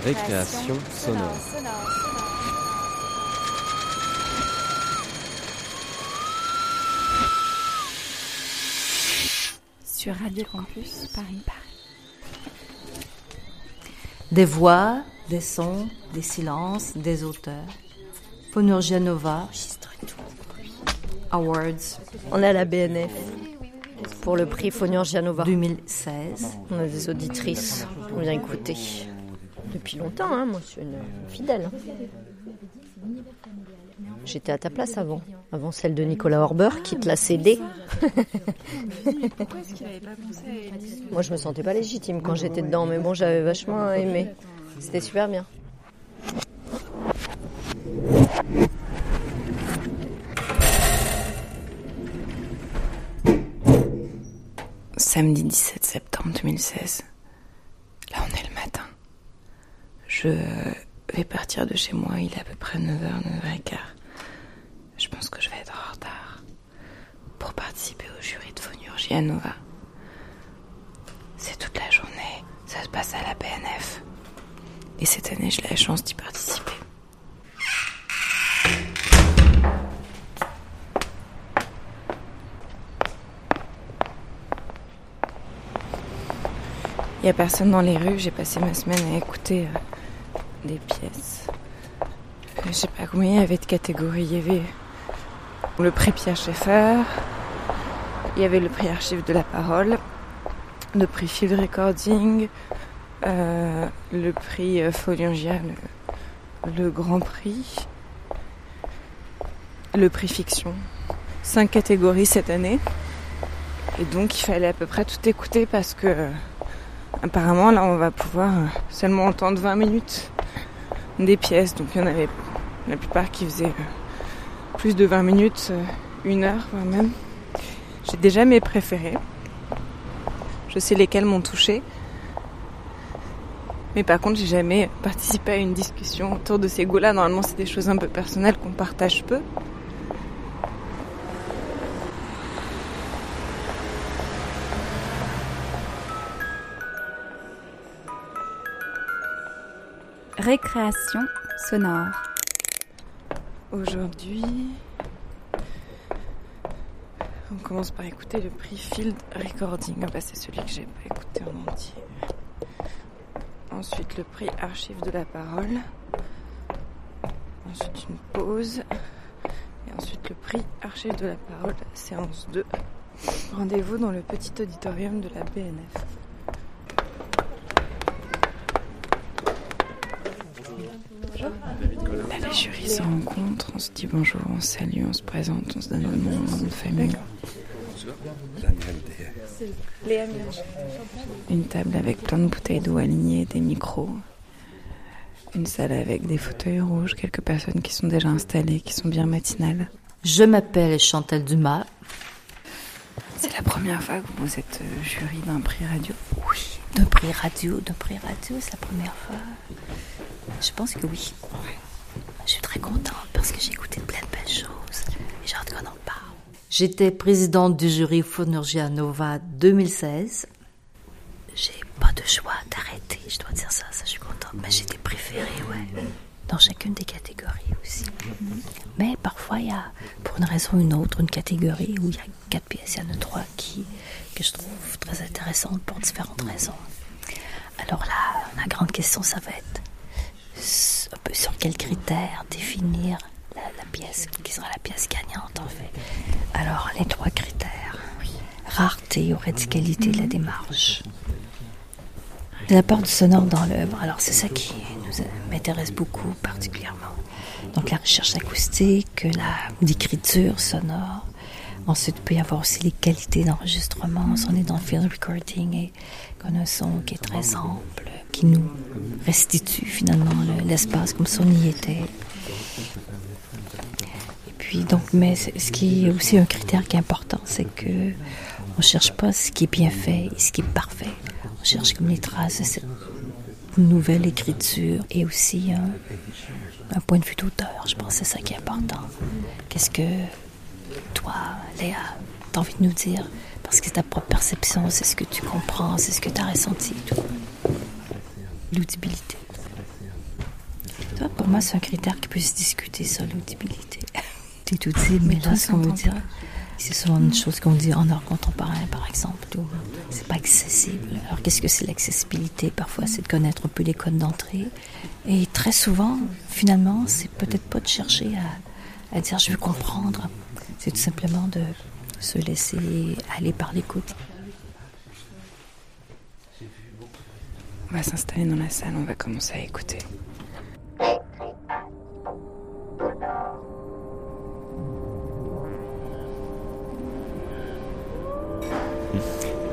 Récréation sonore. Sur Radio Campus Paris. Des voix, des sons, des silences, des auteurs. Ponurgia Nova. Awards. On est à la BNF pour le prix Fonurgia Nova 2016. On a des auditrices. On vient écouter depuis longtemps. Hein. Moi, je suis une fidèle. J'étais à ta place avant, avant celle de Nicolas Orber qui te l'a cédé. Moi, je me sentais pas légitime quand j'étais dedans, mais bon, j'avais vachement aimé. C'était super bien. Samedi 17 septembre 2016. Là, on est le matin. Je vais partir de chez moi, il est à peu près 9h, 9h15. Je pense que je vais être en retard pour participer au jury de Phonurgia Nova. C'est toute la journée, ça se passe à la BNF. Et cette année, j'ai la chance d'y participer. Il n'y a personne dans les rues, j'ai passé ma semaine à écouter euh, des pièces. Euh, Je sais pas combien il y avait de catégories. Il y avait le prix Pierre Schaeffer, il y avait le prix Archive de la Parole, le prix Field Recording, euh, le prix euh, Foliongia, le, le Grand Prix, le prix Fiction. Cinq catégories cette année. Et donc il fallait à peu près tout écouter parce que apparemment là on va pouvoir seulement entendre 20 minutes des pièces. Donc il y en avait la plupart qui faisaient euh, plus de 20 minutes, euh, une heure voire même. J'ai déjà mes préférés. Je sais lesquels m'ont touché. Mais par contre, j'ai jamais participé à une discussion autour de ces goûts-là. Normalement, c'est des choses un peu personnelles qu'on partage peu. Récréation sonore. Aujourd'hui, on commence par écouter le prix Field Recording. Ah bah, c'est celui que j'ai pas écouté en entier. Ensuite, le prix Archive de la parole. Ensuite, une pause. Et ensuite, le prix Archive de la parole, séance 2. Rendez-vous dans le petit auditorium de la BNF. Jurys se rencontrent, on se dit bonjour, on se salue, on se présente, on se donne le nom, le nom de famille. Une table avec plein de bouteilles d'eau alignées, des micros. Une salle avec des fauteuils rouges, quelques personnes qui sont déjà installées, qui sont bien matinales. Je m'appelle Chantal Dumas. C'est la première fois que vous êtes euh, jury d'un prix radio. Oui, de prix radio, de prix radio, c'est la première fois. Je pense que oui. Je suis très contente parce que j'ai écouté plein de belles choses et j'ai hâte qu'on en parle. J'étais présidente du jury Fonurgia Nova 2016. J'ai pas de choix d'arrêter, je dois dire ça, ça je suis contente. Mais j'ai des préférés, ouais. Dans chacune des catégories aussi. Mais parfois, il y a, pour une raison ou une autre, une catégorie où il y a quatre pièces, il y en a trois qui, que je trouve très intéressantes pour différentes raisons. Alors là, la grande question, ça va être sur quels critères définir la, pièce, qui sera la pièce gagnante en fait. Alors, les trois critères. Rareté ou radicalité de la démarche. L'apport du sonore dans l'œuvre, alors c'est ça qui m'intéresse beaucoup particulièrement. Donc la recherche acoustique, l'écriture sonore. Ensuite, il peut y avoir aussi les qualités d'enregistrement. On est dans le field recording et qu'on a un son qui est très ample, qui nous restitue finalement le- l'espace comme si on y était. Et puis donc, mais ce qui est aussi un critère qui est important, c'est que on cherche pas ce qui est bien fait et ce qui est parfait. On cherche comme les traces de cette nouvelle écriture et aussi un, un point de vue d'auteur. Je pense que c'est ça qui est important. Qu'est-ce que toi, Léa, t'as envie de nous dire Parce que c'est ta propre perception, c'est ce que tu comprends, c'est ce que tu as ressenti. L'audibilité. Ça, pour moi, c'est un critère qui peut se discuter, ça, l'audibilité. T'es tout dit, mais là, ce qu'on veut dire, c'est souvent une chose qu'on dit en art contemporain, par exemple. C'est pas accessible. Alors, qu'est-ce que c'est l'accessibilité? Parfois, c'est de connaître un peu les codes d'entrée. Et très souvent, finalement, c'est peut-être pas de chercher à, à dire je veux comprendre. C'est tout simplement de se laisser aller par l'écoute. On va s'installer dans la salle, on va commencer à écouter.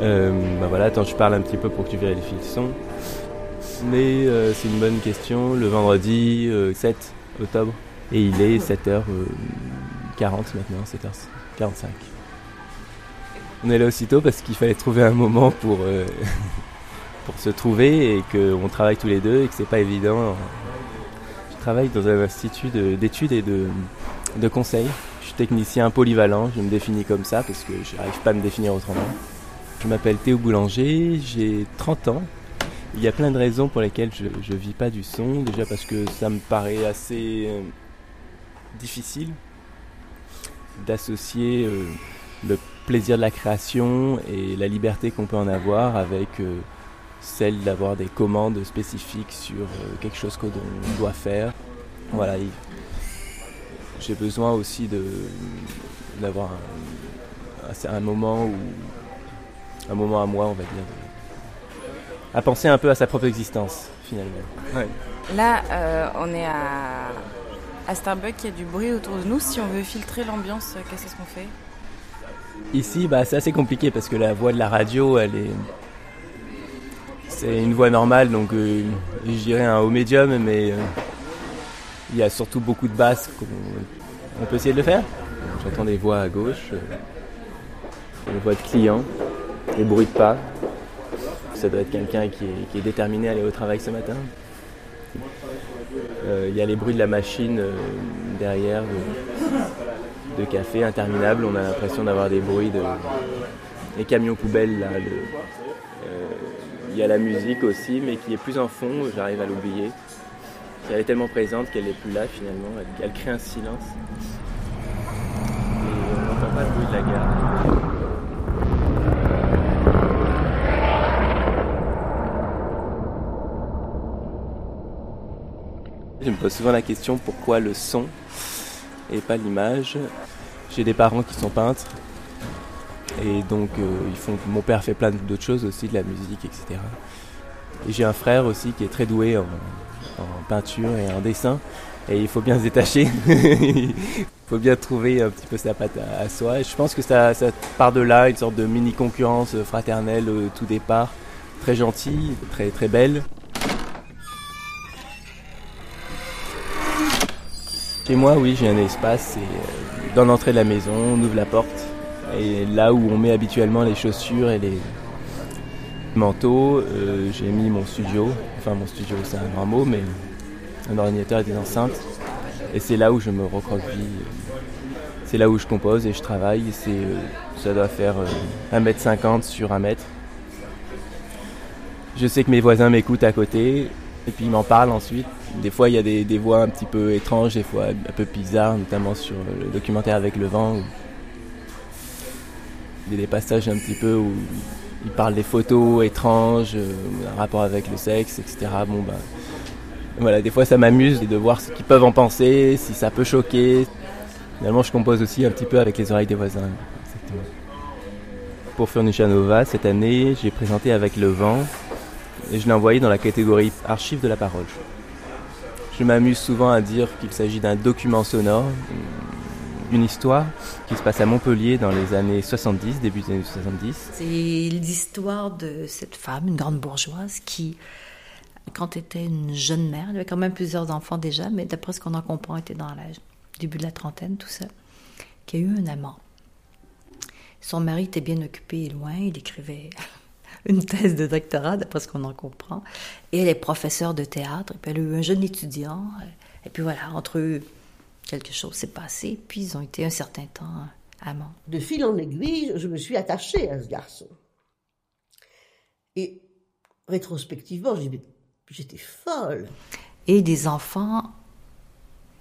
Euh, bah voilà, attends, je parle un petit peu pour que tu vérifies le son. Mais euh, c'est une bonne question. Le vendredi euh, 7 octobre. Et il est 7h40 maintenant, 7h45. On est là aussitôt parce qu'il fallait trouver un moment pour, euh, pour se trouver et qu'on travaille tous les deux et que c'est pas évident. Je travaille dans un institut de- d'études et de, de conseil. Je suis technicien polyvalent, je me définis comme ça parce que je n'arrive pas à me définir autrement. Je m'appelle Théo Boulanger, j'ai 30 ans. Il y a plein de raisons pour lesquelles je ne vis pas du son. Déjà parce que ça me paraît assez euh, difficile d'associer euh, le plaisir de la création et la liberté qu'on peut en avoir avec euh, celle d'avoir des commandes spécifiques sur euh, quelque chose que l'on doit faire. Voilà, il- j'ai besoin aussi d'avoir un, moment où un moment à moi, on va dire, de- à penser un peu à sa propre existence finalement. Ouais. Là, euh, on est à, à Starbucks, il y a du bruit autour de nous. Si on veut filtrer l'ambiance, qu'est-ce qu'on fait? Ici, bah, c'est assez compliqué parce que la voix de la radio. C'est une voix normale, donc euh, je dirais un haut médium, mais euh, il y a surtout beaucoup de basses. qu'on- On peut essayer de le faire J'entends des voix à gauche, euh, des voix de clients, des bruits de pas. Ça doit être quelqu'un qui est, déterminé à aller au travail ce matin. Il y a les bruits de la machine derrière. De- café interminable. On a l'impression d'avoir des bruits de les camions poubelles là. euh, Il y a la musique aussi, mais qui est plus en fond. J'arrive à l'oublier. Elle est tellement présente qu'elle n'est plus là finalement. Elle, elle crée un silence. Et on n'entend pas le bruit de la gare. Je me pose souvent la question pourquoi le son? Et pas l'image. J'ai des parents qui sont peintres et donc euh. Mon père fait plein d'autres choses aussi, de la musique, etc. Et j'ai un frère aussi qui est très doué en, peinture et en dessin et il faut bien se détacher. il faut bien trouver un petit peu sa patte à, soi. Et je pense que ça, part de là, une sorte de mini concurrence fraternelle au tout départ, très gentille, très très belle. Chez moi, oui, j'ai un espace. Euh, dans l'entrée de la maison, on ouvre la porte. Et là où on met habituellement les chaussures et les manteaux, euh, j'ai mis mon studio. Enfin, mon studio, c'est un grand mot, mais un ordinateur et des enceintes. Et c'est là où je me recroqueville. C'est là où je compose et je travaille. Euh, ça doit faire euh, 1m50 sur 1 mètre. Je sais que mes voisins m'écoutent à côté et puis ils m'en parlent ensuite. Des fois, il y a des, des voix un petit peu étranges, des fois un peu bizarres, notamment sur le documentaire Avec le vent. Il y a des passages un petit peu où ils parlent des photos étranges, euh, un rapport avec le sexe, etc. Bon, bah, voilà, des fois ça m'amuse de voir ce qu'ils peuvent en penser, si ça peut choquer. Finalement, je compose aussi un petit peu avec les oreilles des voisins. Pour Furniture Nova, cette année, j'ai présenté Avec le vent et je l'ai envoyé dans la catégorie archives de la parole. Je m'amuse souvent à dire qu'il s'agit d'un document sonore, une histoire qui se passe à Montpellier dans les années 70, début des années 70. C'est l'histoire de cette femme, une grande bourgeoise, qui, quand elle était une jeune mère, elle avait quand même plusieurs enfants déjà, mais d'après ce qu'on en comprend, était dans le début de la trentaine, tout ça, qui a eu un amant. Son mari était bien occupé et loin, il écrivait une thèse de doctorat, d'après ce qu'on en comprend. Et elle est professeure de théâtre, et puis elle a eu un jeune étudiant, et puis voilà, entre eux, quelque chose s'est passé, puis ils ont été un certain temps amants. De fil en aiguille, je me suis attachée à ce garçon. Et rétrospectivement, j'étais folle. Et des enfants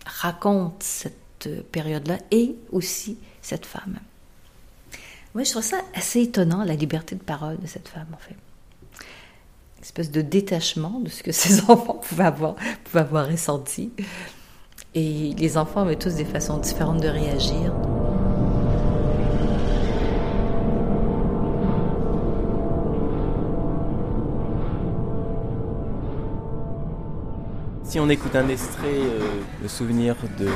racontent cette période-là et aussi cette femme. Moi, je trouve ça assez étonnant, la liberté de parole de cette femme, en fait. Une espèce de détachement de ce que ces enfants pouvaient avoir, pouvaient avoir ressenti. Et les enfants avaient tous des façons différentes de réagir. Si on écoute un extrait, euh, le souvenir de,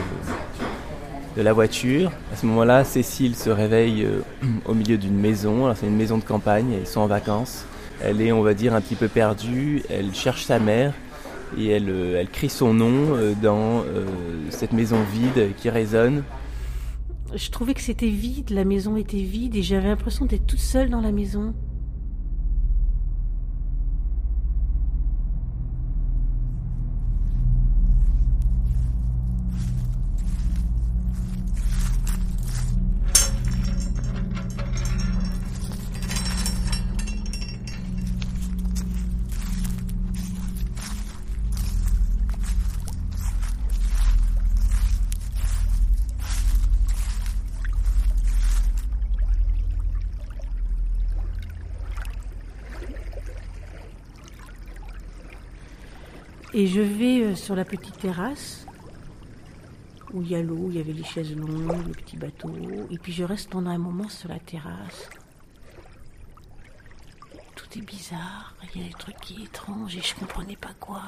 de la voiture, à ce moment-là, Cécile se réveille euh, au milieu d'une maison. C'est une maison de campagne, ils sont en vacances. Elle est, on va dire, un petit peu perdue. Elle cherche sa mère et elle, euh, elle crie son nom euh, dans cette maison vide qui résonne. Je trouvais que c'était vide, la maison était vide et j'avais l'impression d'être toute seule dans la maison. Et je vais euh, sur la petite terrasse où il y a l'eau, il y avait les chaises longues, le petit bateau. Et puis je reste pendant un moment sur la terrasse. Tout est bizarre, il y a des trucs qui sont étranges et je comprenais pas quoi.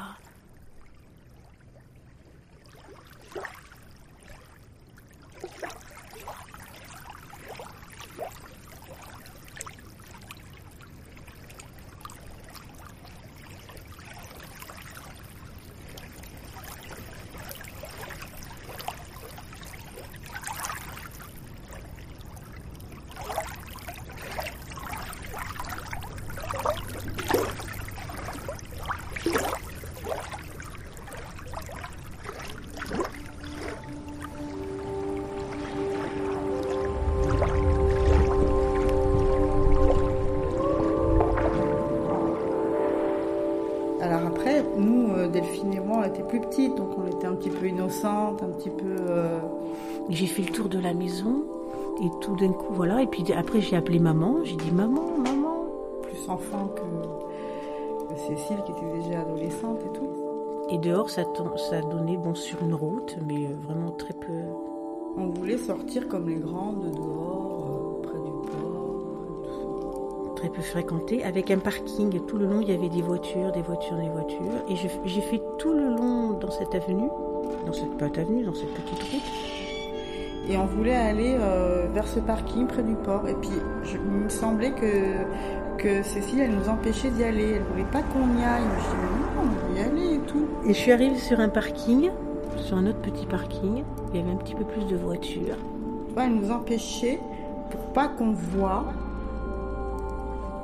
Était plus petites, donc on était un petit peu innocentes, un petit peu... euh, J'ai fait le tour de la maison et tout d'un coup, voilà. Et puis après, j'ai appelé maman. J'ai dit maman, maman. plus enfant que, Cécile, qui était déjà adolescente et tout. Et dehors, ça, ça donnait bon sur une route, mais euh, vraiment très peu. On voulait sortir comme les grandes dehors, très peu fréquenté, avec un parking. Tout le long, il y avait des voitures, des voitures, des voitures. Et j'ai fait tout le long dans cette avenue, dans cette petite avenue, dans cette petite route. Et on voulait aller euh, vers ce parking près du port. Et puis, je- il me semblait que, que Cécile, elle nous empêchait d'y aller. Elle voulait pas qu'on y aille. Je dis, non, on y aller et tout. Et je suis arrivée sur un parking, sur un autre petit parking. Il y avait un petit peu plus de voitures. Elle nous empêchait pour pas qu'on voit.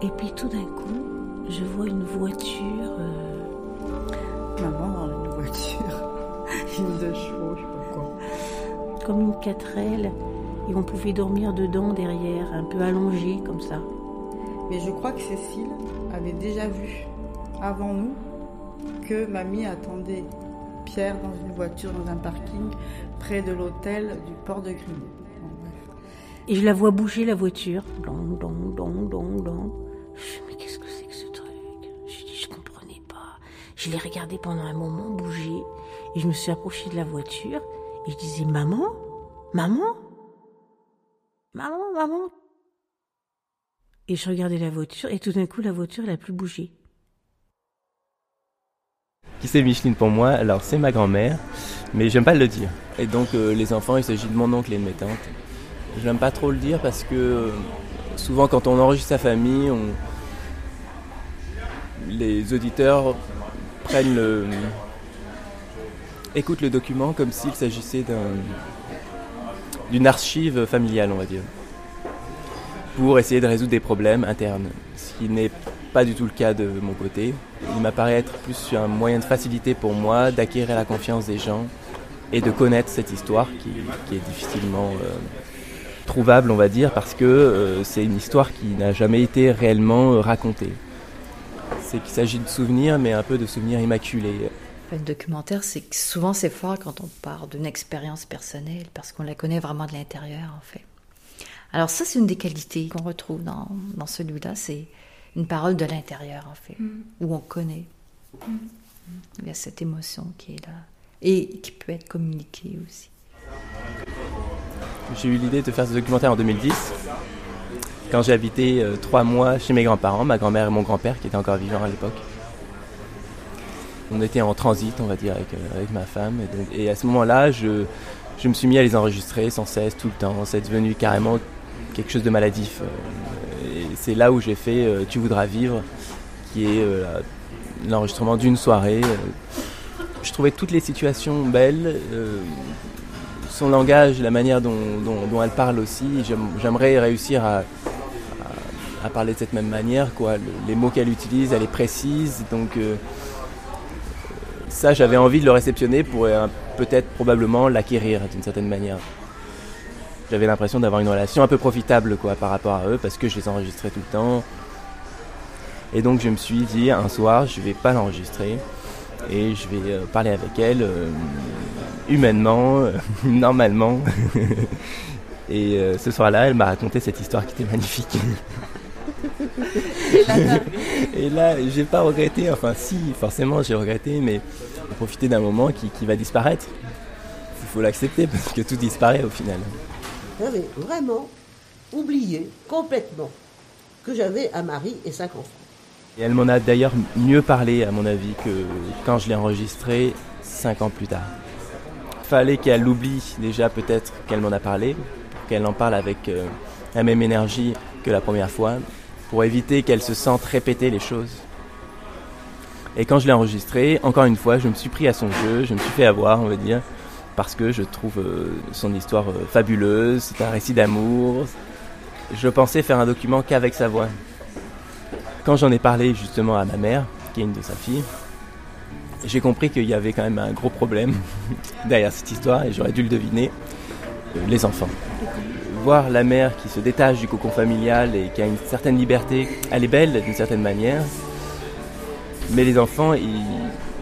Et puis tout d'un coup, je vois une voiture. euh, Maman dans une voiture, une de chevaux, je sais pas quoi. comme une 4L et on pouvait dormir dedans derrière, un peu allongé comme ça. Mais je crois que Cécile avait déjà vu avant nous que mamie attendait Pierre dans une voiture dans un parking près de l'hôtel du port de bref. Et je la vois bouger la voiture. Dong, dong, dong, dong, dong. Je mais qu'est-ce que c'est que ce truc? Je dis, je comprenais pas. Je l'ai regardé pendant un moment bouger et je me suis approchée de la voiture et je disais, maman, maman, maman, maman? Et je regardais la voiture et tout d'un coup la voiture elle a plus bougé. Qui c'est Micheline pour moi? Alors c'est ma grand-mère, mais j'aime pas le dire. Et donc euh, les enfants, il s'agit de mon oncle et de mes tantes. J'aime pas trop le dire parce que euh, souvent quand on enregistre sa famille, on... les auditeurs prennent le... écoutent le document comme s'il s'agissait d'un... d'une archive familiale, on va dire, pour essayer de résoudre des problèmes internes, ce qui n'est pas du tout le cas de mon côté. Il m'apparaît être plus un moyen de facilité pour moi d'acquérir la confiance des gens et de connaître cette histoire qui, qui est difficilement euh, trouvable, on va dire, parce que euh, c'est une histoire qui n'a jamais été réellement euh, racontée. C'est qu'il s'agit de souvenirs, mais un peu de souvenirs immaculés. Le documentaire, c'est que souvent c'est fort quand on part d'une expérience personnelle parce qu'on la connaît vraiment de l'intérieur en fait. Alors ça, c'est une des qualités qu'on retrouve dans, dans celui-là, c'est une parole de l'intérieur en fait, Mm. où on connaît. Il y a cette émotion qui est là et qui peut être communiquée aussi. J'ai eu l'idée de faire ce documentaire en 2010, quand j'ai habité euh, trois mois chez mes grands-parents, ma grand-mère et mon grand-père qui étaient encore vivants à l'époque. On était en transit, on va dire, avec, euh, ma femme. Et, à ce moment-là, je, me suis mis à les enregistrer sans cesse, tout le temps. C'est devenu carrément quelque chose de maladif. Euh, Et c'est là où j'ai fait Tu voudras vivre, qui est l'enregistrement d'une soirée. Je trouvais toutes les situations belles. son langage, la manière dont, dont- elle parle aussi, j'aime- j'aimerais réussir à, à- parler de cette même manière. Les mots qu'elle utilise, elle est précise. Donc euh, ça, j'avais envie de le réceptionner pour euh, peut-être probablement l'acquérir d'une certaine manière. J'avais l'impression d'avoir une relation un peu profitable par rapport à eux parce que je les enregistrais tout le temps. Et donc je me suis dit un soir, je vais pas l'enregistrer et je vais euh, parler avec elle humainement, normalement. et ce soir-là, elle m'a raconté cette histoire qui était magnifique. et là, j'ai pas regretté, enfin si, forcément j'ai regretté, mais j'ai profité d'un moment qui, qui va disparaître. Il faut l'accepter parce que tout disparaît au final. J'avais vraiment oublié complètement que j'avais un mari et cinq enfants. Et elle m'en a d'ailleurs mieux parlé, à mon avis, que quand je l'ai enregistré cinq ans plus tard. Fallait qu'elle oublie déjà peut-être qu'elle m'en a parlé, qu'elle en parle avec euh, la même énergie que la première fois, pour éviter qu'elle se sente répéter les choses. Et quand je l'ai enregistré, encore une fois, je me suis pris à son jeu, je me suis fait avoir, on va dire, parce que je trouve euh, son histoire euh, fabuleuse, c'est un récit d'amour. Je pensais faire un document qu'avec sa voix. Quand j'en ai parlé justement à ma mère, qui est une de sa filles, j'ai compris qu'il y avait quand même un gros problème derrière cette histoire et j'aurais dû le deviner, euh, les enfants. Voir la mère qui se détache du cocon familial et qui a une certaine liberté, elle est belle d'une certaine manière, mais les enfants, ils,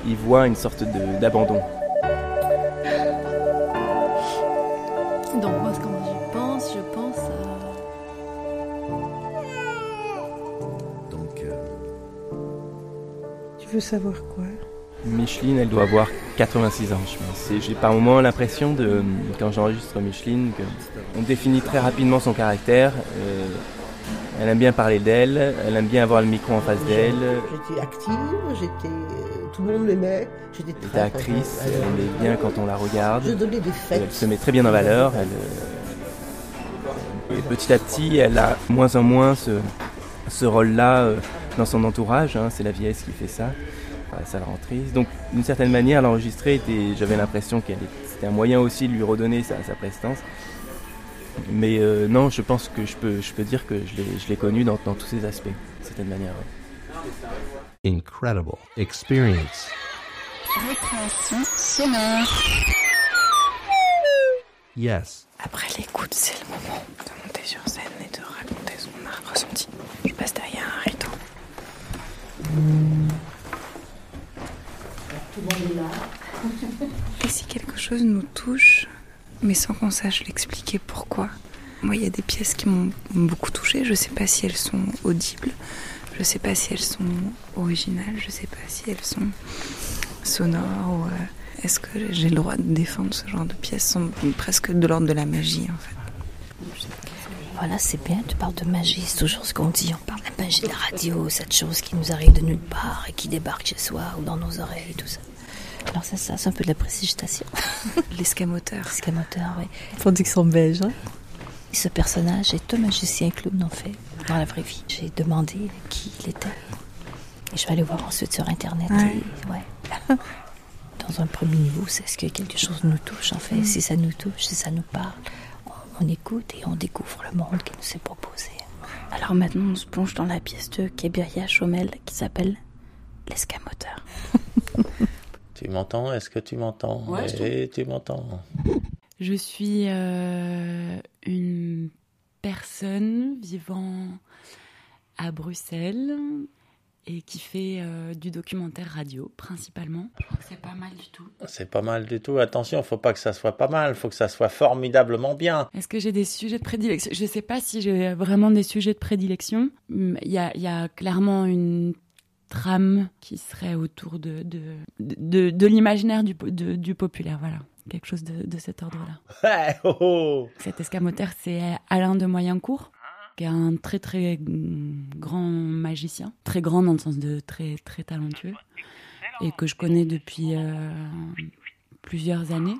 ils voient une sorte de- d'abandon. Donc moi, quand j'y pense, je pense à... Donc, euh, Tu veux savoir quoi? Micheline, elle doit avoir 86 ans, je pense. Et j'ai par moment l'impression de, quand j'enregistre Micheline, qu'on définit très rapidement son caractère. Euh, elle aime bien parler d'elle, elle aime bien avoir le micro en face d'elle. J'étais active, j'étais, tout le monde m'aimait, j'étais Elle très actrice, elle aimait bien quand on la regarde. Je donnais des Elle fêtes. se met très bien en valeur. Elle, euh, et petit à petit, elle a moins en moins ce, ce rôle-là euh, dans son entourage. hein. C'est la vieillesse qui fait ça, à la salle rentrée. Donc, d'une certaine manière, l'enregistrer, j'avais l'impression qu'elle c'était un moyen aussi de lui redonner sa, sa prestance. Mais euh, non, je pense que je peux, je peux dire que je l'ai- je l'ai connue dans, dans tous ses aspects, d'une certaine manière. ouais. incredible experience. Récréation sonore. Yes. Après l'écoute, c'est le moment de monter sur scène et de raconter ce qu'on a ressenti. Je passe derrière un rideau. Et si quelque chose nous touche, mais sans qu'on sache l'expliquer pourquoi Moi, il y a des pièces qui m'ont beaucoup touchée. Je sais pas si elles sont audibles. Je sais pas si elles sont originales. Je sais pas si elles sont sonores ou. euh, Est-ce que j'ai le droit de défendre ce genre de pièces sont presque de l'ordre de la magie, en fait? Voilà, c'est bien, tu parles de magie, c'est toujours ce qu'on dit. On parle de la magie de la radio, cette chose qui nous arrive de nulle part et qui débarque chez soi ou dans nos oreilles, tout ça. Alors c'est ça, c'est un peu de la précipitation. L'escamoteur. Escamoteur, oui. Production belge. Hein. Ce personnage est un magicien clown, en fait, dans la vraie vie. J'ai demandé qui il était. Et je vais aller voir ensuite sur Internet. Ouais. et- ouais. Dans un premier niveau, c'est ce que quelque chose nous touche, en fait. Si ça nous touche, si ça nous parle, on, on écoute et on découvre le monde qui nous est proposé. Alors maintenant, on se plonge dans la pièce de Kébiria Chomel qui s'appelle L'escamoteur. Tu m'entends? Est-ce que tu m'entends? Ouais, je Eh, tu m'entends? Je suis euh, une personne vivant à Bruxelles et qui fait euh, du documentaire radio principalement. C'est pas mal du tout. C'est pas mal du tout. Attention, faut pas que ça soit pas mal, faut que ça soit formidablement bien. Est-ce que j'ai des sujets de prédilection? Je sais pas si j'ai vraiment des sujets de prédilection. Il y a, il y a clairement une trame qui serait autour de, de, de, de l'imaginaire du, du populaire, voilà. Quelque chose de, de cet ordre-là. Ouais, oh, oh. Cet escamoteur, c'est Alain de Moyencourt, qui est un très très grand magicien. Très grand dans le sens de très très talentueux. Et que je connais depuis euh, plusieurs années.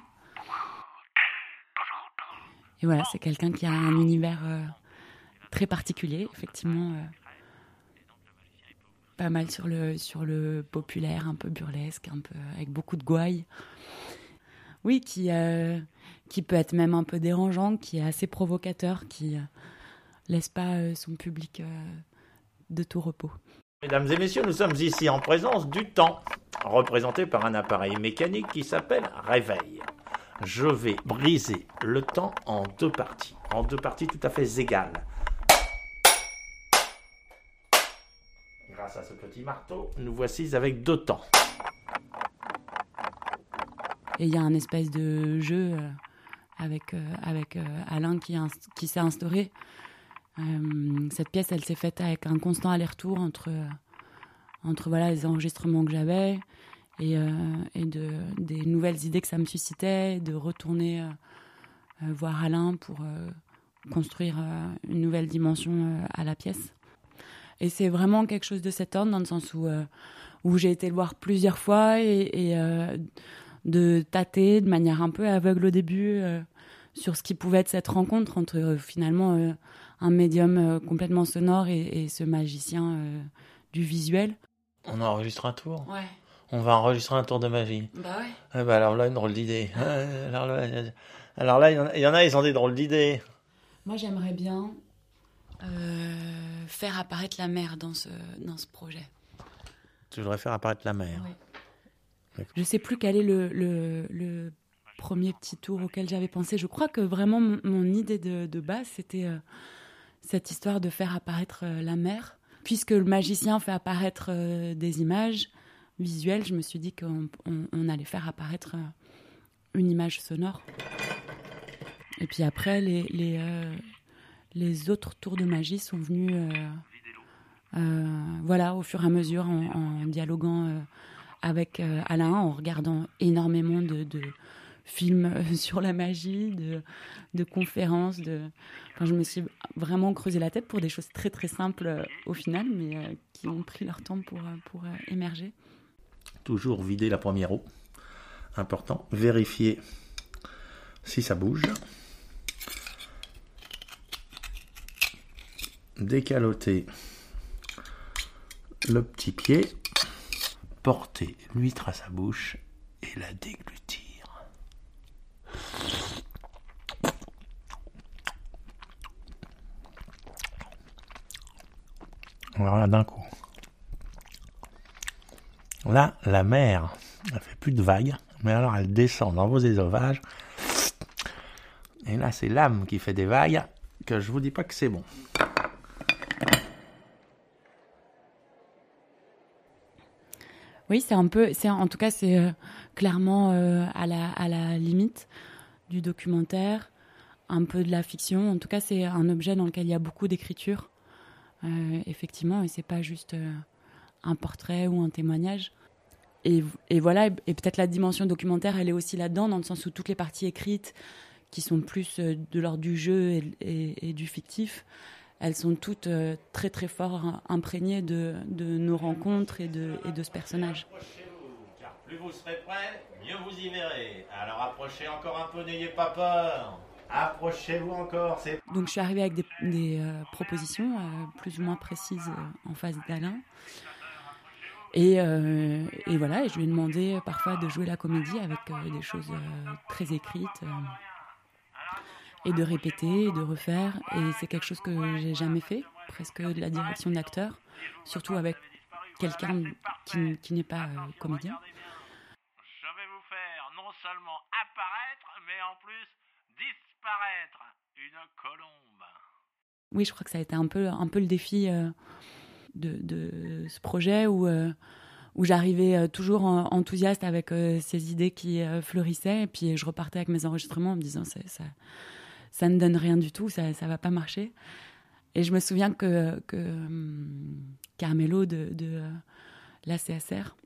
Et voilà, c'est quelqu'un qui a un univers euh, très particulier, effectivement. euh, pas mal sur le, sur le populaire, un peu burlesque, un peu avec beaucoup de gouaille. Oui, qui, euh, qui peut être même un peu dérangeant, qui est assez provocateur, qui euh, laisse pas euh, son public de tout repos. Mesdames et messieurs, nous sommes ici en présence du temps, représenté par un appareil mécanique qui s'appelle réveil. Je vais briser le temps en deux parties, en deux parties tout à fait égales. Grâce à ce petit marteau, nous voici avec deux temps. Et il y a un espèce de jeu euh, avec, euh, avec euh, Alain qui, qui s'est instauré. Cette pièce, elle s'est faite avec un constant aller-retour entre, entre voilà, les enregistrements que j'avais et, et de, des nouvelles idées que ça me suscitait, de retourner voir Alain pour construire une nouvelle dimension à la pièce. Et c'est vraiment quelque chose de cet ordre, dans le sens où, euh, où j'ai été le voir plusieurs fois et, et, euh, de tâter de manière un peu aveugle au début euh, sur ce qui pouvait être cette rencontre entre finalement un médium complètement sonore et, et ce magicien du visuel. On enregistre un tour Ouais. On va enregistrer un tour de magie. Bah ouais. Ben alors là, une drôle d'idée. Alors là, alors là, il y en a, ils ont des drôles d'idées. Moi, j'aimerais bien euh, faire apparaître la mer dans ce, dans ce projet. Tu voudrais faire apparaître la mer. Je sais plus quel est le, le, le premier petit tour auquel j'avais pensé. Je crois que vraiment mon, mon idée de, de base, c'était euh, cette histoire de faire apparaître euh, la mer. Puisque le magicien fait apparaître euh, des images visuelles, je me suis dit qu'on on- on allait faire apparaître euh, une image sonore. Et puis après, les, les, euh, les autres tours de magie sont venus, euh, euh, voilà, au fur et à mesure, en, dialoguant euh, avec Alain, en regardant énormément de, films sur la magie, de, conférences. Je me suis vraiment creusé la tête pour des choses très très simples au final, mais qui ont pris leur temps pour, pour émerger. Toujours vider la première eau. Important. Vérifier si ça bouge. Décaloter le petit pied. Porter l'huître à sa bouche et la déglutir. Alors là, d'un coup. Là, la mer, elle fait plus de vagues, mais alors elle descend dans vos ésovages. Et là, c'est l'âme qui fait des vagues, que je vous dis pas que c'est bon. Oui, c'est un peu, c'est en tout cas, c'est euh, clairement euh, à, la, à la limite du documentaire, un peu de la fiction. En tout cas, c'est un objet dans lequel il y a beaucoup d'écriture, euh, effectivement, et c'est pas juste un portrait ou un témoignage. Et, et voilà, et, peut-être la dimension documentaire, elle est aussi là-dedans, dans le sens où toutes les parties écrites, qui sont plus de l'ordre du jeu et du fictif, elles sont toutes euh, très très fort imprégnées de, de nos rencontres et de, et de ce personnage. Car plus vous serez prêts, mieux vous y verrez. Alors approchez encore un peu, n'ayez pas peur. Approchez-vous encore. Donc je suis arrivée avec des, des, euh, propositions euh, plus ou moins précises euh, en face d'Alain. Et, et voilà, et je lui ai demandé parfois de jouer la comédie avec des choses très écrites et de répéter, et de refaire. Et c'est quelque chose que j'ai jamais fait, presque de la direction d'acteur, surtout avec quelqu'un qui, qui n'est pas euh, comédien. Je vais vous faire non seulement apparaître, mais en plus disparaître une colombe. Oui, je crois que ça a été un peu, un peu le défi euh, de, de ce projet où, euh, où j'arrivais euh, toujours en- enthousiaste avec ces idées qui fleurissaient. Et puis je repartais avec mes enregistrements en me disant ça, ça, ne donne rien du tout, ça ne va pas marcher. Et je me souviens que, que hum, Carmelo de, de la CSR,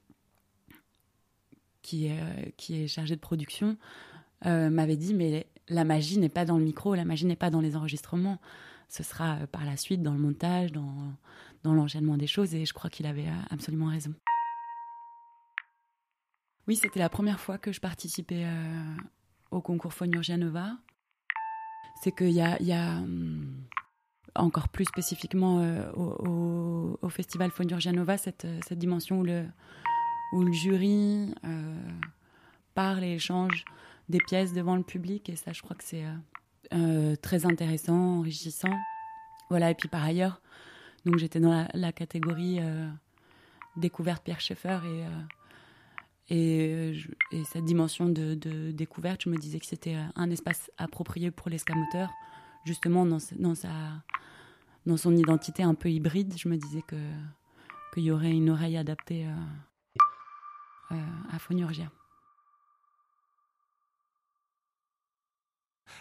qui est, qui est chargé de production, euh, m'avait dit mais la magie n'est pas dans le micro, la magie n'est pas dans les enregistrements. Ce sera euh, par la suite dans le montage, dans, dans l'enchaînement des choses. Et je crois qu'il avait euh, absolument raison. Oui, c'était la première fois que je participais au concours Fonurgia Nova. C'est qu'il y a, y a hum, encore plus spécifiquement euh, au, festival Fonurgia Nova cette, euh, cette dimension où le, où le jury euh, parle et échange des pièces devant le public. Et ça, je crois que c'est très intéressant, enrichissant. Voilà, et puis par ailleurs, donc j'étais dans la, catégorie découverte Pierre Schaeffer et, et, euh, je- et cette dimension de, découverte, je me disais que c'était un espace approprié pour l'escamoteur, justement dans, sa, dans son identité un peu hybride. Je me disais que qu'il y aurait une oreille adaptée euh, euh, à Phonurgia.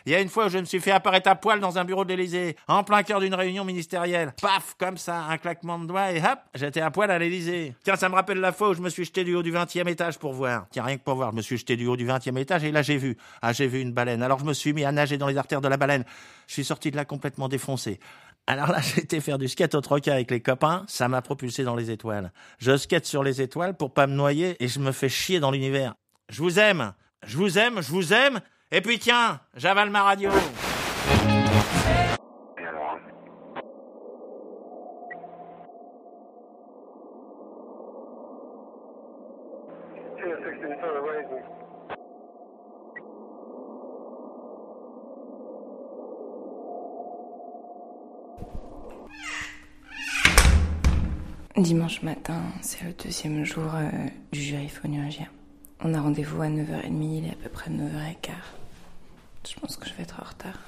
Il y a une fois où je me suis fait apparaître à poil dans un bureau de l'Élysée, en plein cœur d'une réunion ministérielle. Paf, comme ça, un claquement de doigts et hop, j'étais à poil à l'Élysée. Tiens, ça me rappelle la fois où je me suis jeté du haut du 20e étage pour voir. Tiens, rien que pour voir, je me suis jeté du haut du 20e étage et là j'ai vu. Ah, j'ai vu une baleine. Alors je me suis mis à nager dans les artères de la baleine. Je suis sorti de là complètement défoncé. Alors là, été faire du skate au troca avec les copains, ça m'a propulsé dans les étoiles. Je skate sur les étoiles pour pas me noyer et je me fais chier dans l'univers. Je vous aime, je vous aime, je vous aime. Et puis tiens, j'avale ma radio. Dimanche matin, c'est le deuxième jour euh, du jury phonurgien. On a rendez-vous à 9h30, il est à peu près 9h15. Je pense que je vais être en retard.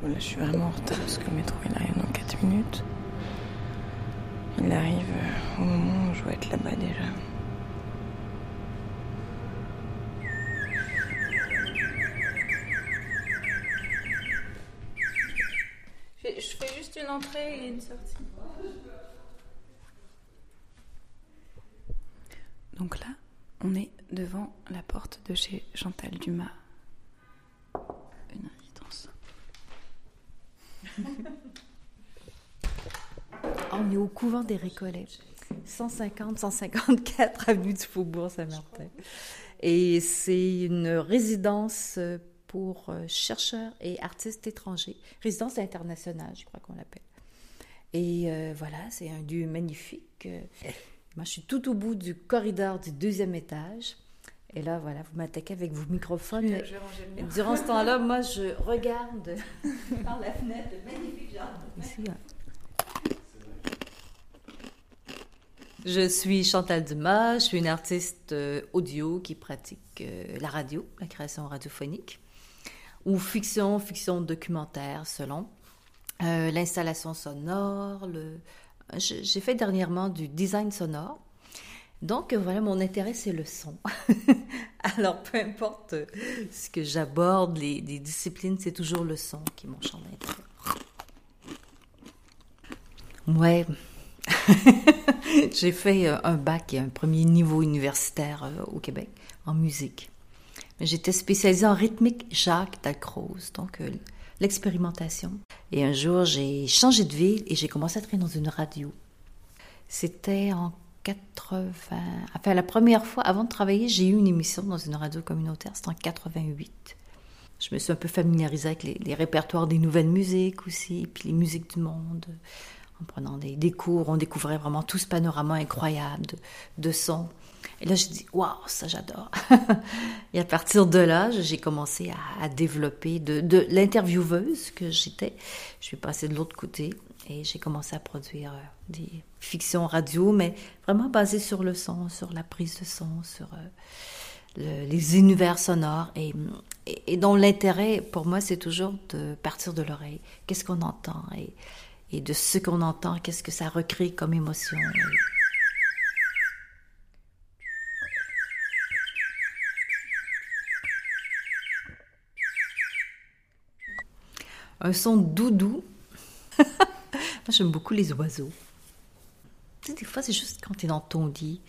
Voilà, je suis vraiment en retard parce que le métro il arrive dans 4 minutes. Il arrive euh, au moment où je dois être là-bas déjà. Je fais juste une entrée et une sortie. Donc là, on est devant la porte de chez Chantal Dumas. Une résidence. On est au couvent des Récollets. 150, 154 avenue du Faubourg Saint-Martin. Et c'est une résidence pour euh, chercheurs et artistes étrangers. Résidence internationale, je crois qu'on l'appelle. Et euh, voilà, c'est un lieu magnifique. Moi, je suis tout au bout du corridor du deuxième étage. Et là, voilà, vous m'attaquez avec vos microphones. Je je Et durant ce temps-là, moi, je regarde par la fenêtre le magnifique jardin. Ici, là. Je suis Chantal Dumas, je suis une artiste euh, audio qui pratique euh, la radio, la création radiophonique, ou fiction, fiction documentaire selon. Euh, L'installation sonore, le... j'ai fait dernièrement du design sonore. Donc voilà, mon intérêt c'est le son. Alors peu importe euh, ce que j'aborde, les, disciplines, c'est toujours le son qui est mon champ d'intérêt. Ouais. J'ai fait euh, un bac et un premier niveau universitaire euh, au Québec en musique. J'étais spécialisée en rythmique Jacques Dalcroze, donc l'expérimentation. Et un jour, j'ai changé de ville et j'ai commencé à travailler dans une radio. C'était en 80. Enfin, la première fois, avant de travailler, j'ai eu une émission dans une radio communautaire, c'était en 88. Je me suis un peu familiarisée avec les, répertoires des nouvelles musiques aussi, puis les musiques du monde. En prenant des, des cours, on découvrait vraiment tout ce panorama incroyable de, de sons. Et là, je dis, waouh, ça j'adore. et à partir de là, j'ai commencé à, développer de, l'intervieweuse que j'étais. Je suis passée de l'autre côté et j'ai commencé à produire euh, des fictions radio, mais vraiment basées sur le son, sur la prise de son, sur euh, le- les univers sonores et, dont l'intérêt pour moi c'est toujours de partir de l'oreille. Qu'est-ce qu'on entend? Et, de ce qu'on entend, qu'est-ce que ça recrée comme émotion? Son doudou. Moi, j'aime beaucoup les oiseaux. Tu sais, des fois, c'est juste quand tu es dans ton lit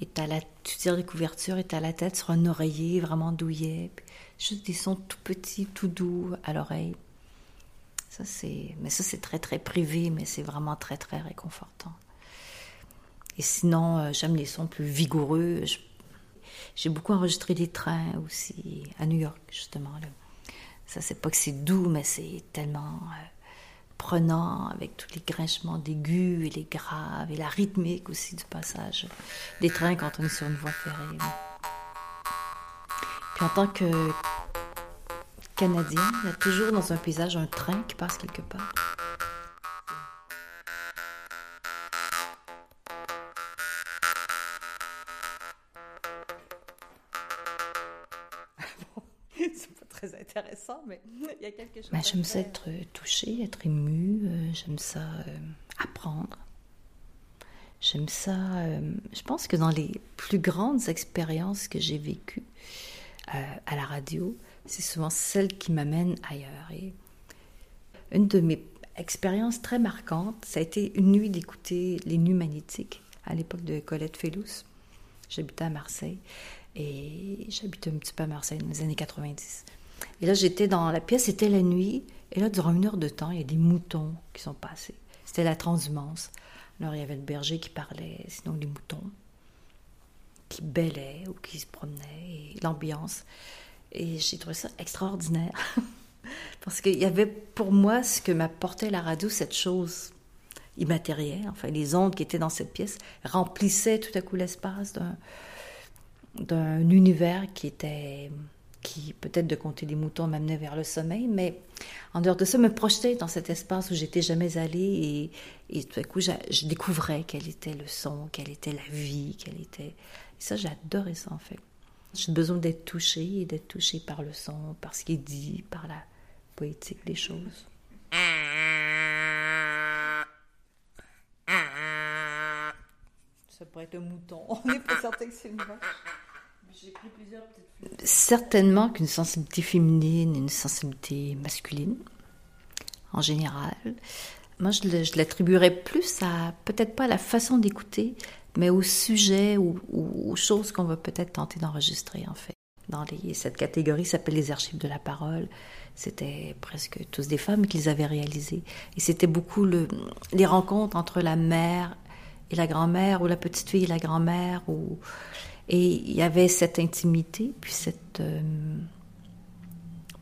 et as la, tu tires les couvertures et tu as la tête sur un oreiller vraiment douillet. juste des sons tout petits, tout doux à l'oreille. Ça, c'est, mais ça, c'est très, très privé, mais c'est vraiment très, très réconfortant. Et sinon, euh, j'aime les sons plus vigoureux. J'ai beaucoup enregistré des trains aussi à New York, justement. Ça, c'est pas que c'est doux, mais c'est tellement euh, prenant avec tous les grinchements d'aigus et les graves et la rythmique aussi du passage des trains quand on est sur une voie ferrée. Puis en tant que Canadien, il y a toujours dans un paysage un train qui passe quelque part. Quelque chose. Ben, à j'aime ça être touchée, être émue, euh, j'aime ça euh, apprendre. J'aime ça. euh, je pense que dans les plus grandes expériences que j'ai vécues euh, à la radio, c'est souvent celles qui m'amènent ailleurs. Et une de mes expériences très marquantes, ça a été une nuit d'écouter les Nuits magnétiques à l'époque de Colette Fellous. J'habitais à Marseille et j'habitais un petit peu à Marseille dans les années 90. Et là, j'étais dans la pièce, c'était la nuit, et là, durant une heure de temps, il y a des moutons qui sont passés. C'était la transhumance. Alors, il y avait le berger qui parlait, sinon les moutons qui bêlaient ou qui se promenaient, et l'ambiance. Et j'ai trouvé ça extraordinaire. Parce qu'il y avait pour moi ce que m'apportait la radio, cette chose immatérielle, enfin les ondes qui étaient dans cette pièce remplissaient tout à coup l'espace d'un d'un univers qui était qui peut-être de compter des moutons m'amenait vers le sommeil, mais en dehors de ça me projetait dans cet espace où j'étais jamais allée et, tout à coup je découvrais quel était le son, quelle était la vie, quelle était et ça j'adorais ça en fait. J'ai besoin d'être touchée et d'être touchée par le son, par ce qui est dit, par la poétique des choses. Ça pourrait être un mouton. On n'est pas certain que c'est une vache. Pris plusieurs. Certainement qu'une sensibilité féminine, une sensibilité masculine, en général. Moi, je l'attribuerais plus à, peut-être pas à la façon d'écouter, mais au sujet ou, aux choses qu'on va peut-être tenter d'enregistrer, en fait. Dans cette catégorie s'appelle les archives de la parole. C'était presque tous des femmes qui les avaient réalisées. Et c'était beaucoup le, les rencontres entre la mère et la grand-mère, ou la petite fille et la grand-mère, ou... Et il y avait cette intimité, puis cette euh,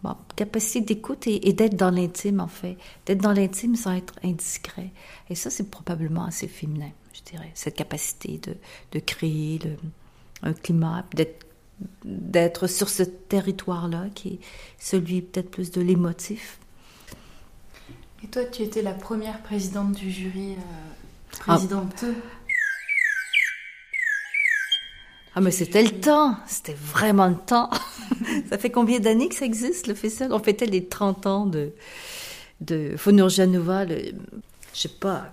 bon, capacité d'écoute et, et d'être dans l'intime, en fait. D'être dans l'intime sans être indiscret. Et ça, c'est probablement assez féminin, je dirais. Cette capacité de, de créer le, un climat, d'être d'être sur ce territoire-là, qui est celui peut-être plus de l'émotif. Et toi, tu étais la première présidente du jury, euh, Ah. présidente. Ah, mais c'était le temps, c'était vraiment le temps. ça fait combien d'années que ça existe, le festival? On fêtait les 30 ans de, de Fonurgia Nova. Le, je sais pas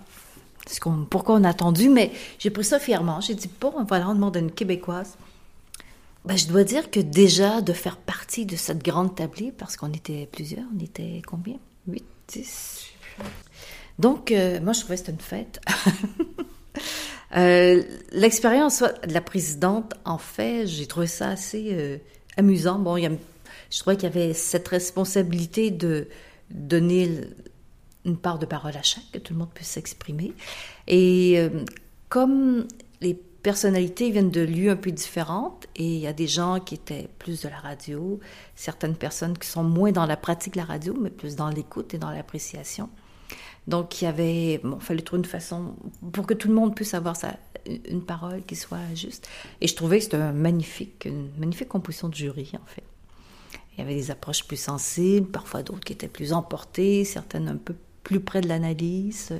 qu'on, pourquoi on a attendu, mais j'ai pris ça fièrement. J'ai dit, bon, voilà, on demande à une Québécoise. Ben, je dois dire que déjà, de faire partie de cette grande tablée, parce qu'on était plusieurs, on était combien? 8, 10 Donc, euh, moi, je trouvais que c'était une fête. Euh, L'expérience de la présidente, en fait, j'ai trouvé ça assez euh, amusant. Bon, je trouvais qu'il y avait cette responsabilité de donner une part de parole à chaque, que tout le monde puisse s'exprimer. Et euh, comme les personnalités viennent de lieux un peu différentes, et il y a des gens qui étaient plus de la radio, certaines personnes qui sont moins dans la pratique de la radio, mais plus dans l'écoute et dans l'appréciation. Donc, il y avait, bon, fallait trouver une façon pour que tout le monde puisse avoir sa, une parole qui soit juste. Et je trouvais que c'était magnifique, une magnifique composition de jury, en fait. Il y avait des approches plus sensibles, parfois d'autres qui étaient plus emportées, certaines un peu plus près de l'analyse. Euh,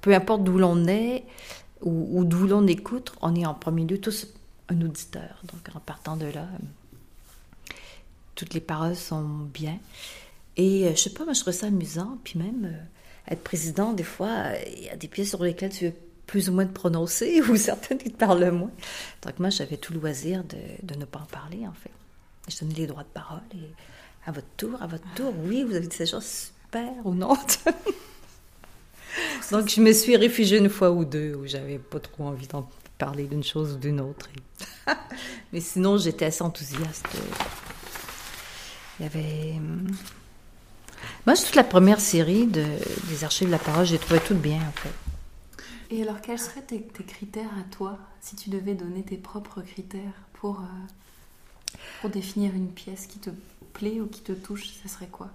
Peu importe d'où l'on est ou, ou d'où l'on écoute, on est en premier lieu tous un auditeur. Donc, en partant de là, toutes les paroles sont bien. Et euh, je sais pas, moi je trouve ça amusant. Puis même, euh, être président, des fois, il y a des pièces sur lesquelles tu veux plus ou moins te prononcer ou certaines qui te parlent moins. Donc moi, j'avais tout loisir de, ne pas en parler, en fait. Je donnais les droits de parole et à votre tour, à votre tour, oui, vous avez dit ces choses super ou non? Donc je me suis réfugiée une fois ou deux où j'avais pas trop envie d'en parler d'une chose ou d'une autre. Mais sinon, j'étais assez enthousiaste. Il y avait... Moi, toute la première série de, des archives de la parole, j'ai trouvé tout bien, en fait. Et alors, quels seraient tes, tes, critères à toi, si tu devais donner tes propres critères pour, euh, pour définir une pièce qui te plaît ou qui te touche, ce serait quoi?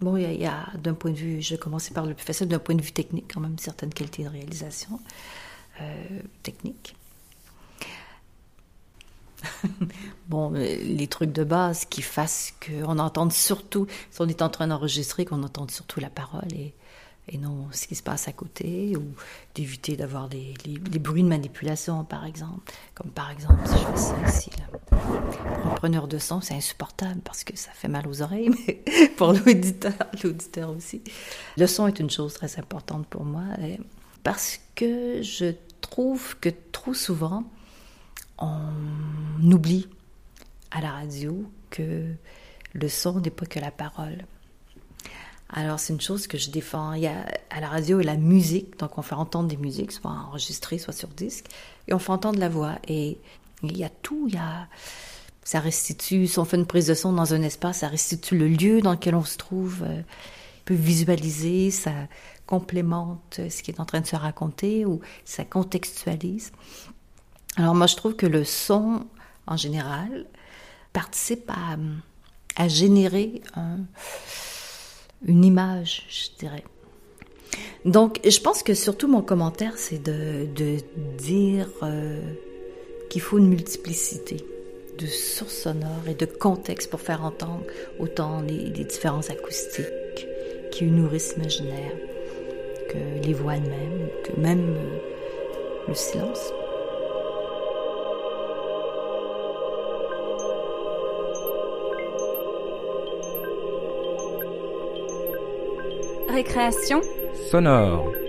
Bon, il y a, y a d'un point de vue, je vais commencer par le plus facile, d'un point de vue technique, quand même, certaines qualités de réalisation euh, technique. bon, euh, les trucs de base qui fassent qu'on entende surtout, si on est en train d'enregistrer, qu'on entende surtout la parole et, non ce qui se passe à côté, ou d'éviter d'avoir des, les, bruits de manipulation, par exemple. Comme par exemple, si je fais ça ici, là. Pour preneur de son, c'est insupportable parce que ça fait mal aux oreilles, mais pour l'auditeur, l'auditeur aussi. Le son est une chose très importante pour moi, parce que je trouve que trop souvent, on oublie à la radio que le son n'est pas que la parole. Alors, c'est une chose que je défends. Il y a à la radio la musique, donc on fait entendre des musiques, soit enregistrées, soit sur disque, et on fait entendre la voix. Et il y a tout, il y a. Ça restitue, si on fait une prise de son dans un espace, ça restitue le lieu dans lequel on se trouve, euh, peut visualiser, ça complémente ce qui est en train de se raconter ou ça contextualise. Alors moi, je trouve que le son, en général, participe à, générer un, une image, je dirais. Donc, je pense que surtout mon commentaire, c'est de, de, dire euh, qu'il faut une multiplicité de sources sonores et de contextes pour faire entendre autant les, les différences acoustiques qui nourrissent l'imaginaire que les voix elles-mêmes, que même euh, le silence. Récréation sonore.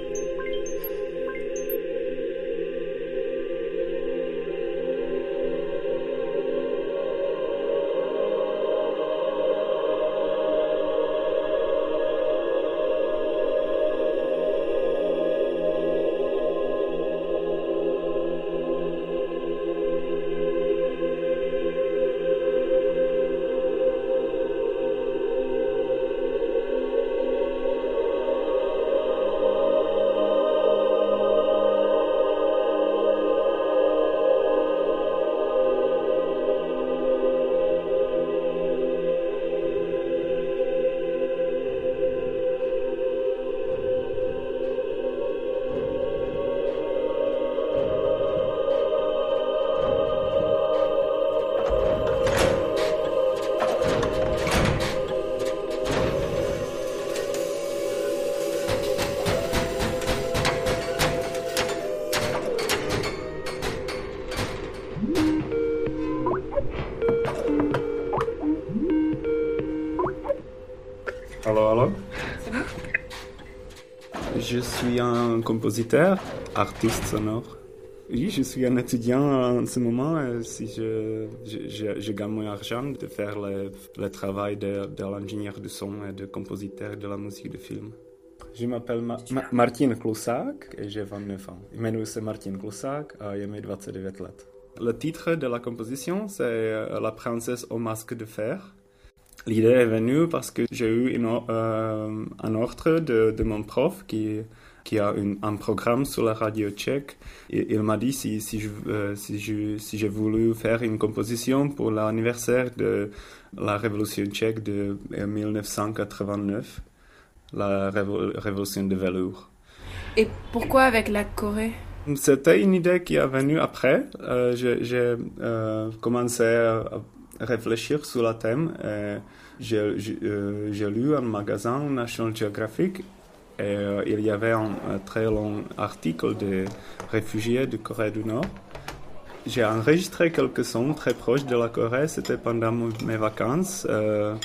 Compositeur, artiste sonore? Oui, je suis un étudiant en ce moment. Si je, je, je gagne mon argent de faire le, travail de, l'ingénieur de son et de compositeur de la musique de film. Je m'appelle Ma Ma Martin Klusák et j'ai 29 ans. Jmenuji se Martin a je mi 29 let. Le titre de la composition, c'est La princesse au masque de fer. L'idée est venue parce que j'ai eu euh, un ordre de, mon prof qui, qui a une, un programme sur la radio tchèque. Et il m'a dit si, si, je, euh, si, je, si j'ai voulu faire une composition pour l'anniversaire de la révolution tchèque de 1989, la révolution de velours. Et pourquoi avec la Corée? C'était une idée qui est venue après. Euh, j'ai commencé à réfléchir sur le thème. J'ai euh, lu un magasin National Geographic euh, il y avait un, très long article de réfugiés de Corée du Nord. J'ai enregistré quelques sons très proches de la Corée. C'était pendant mes vacances euh,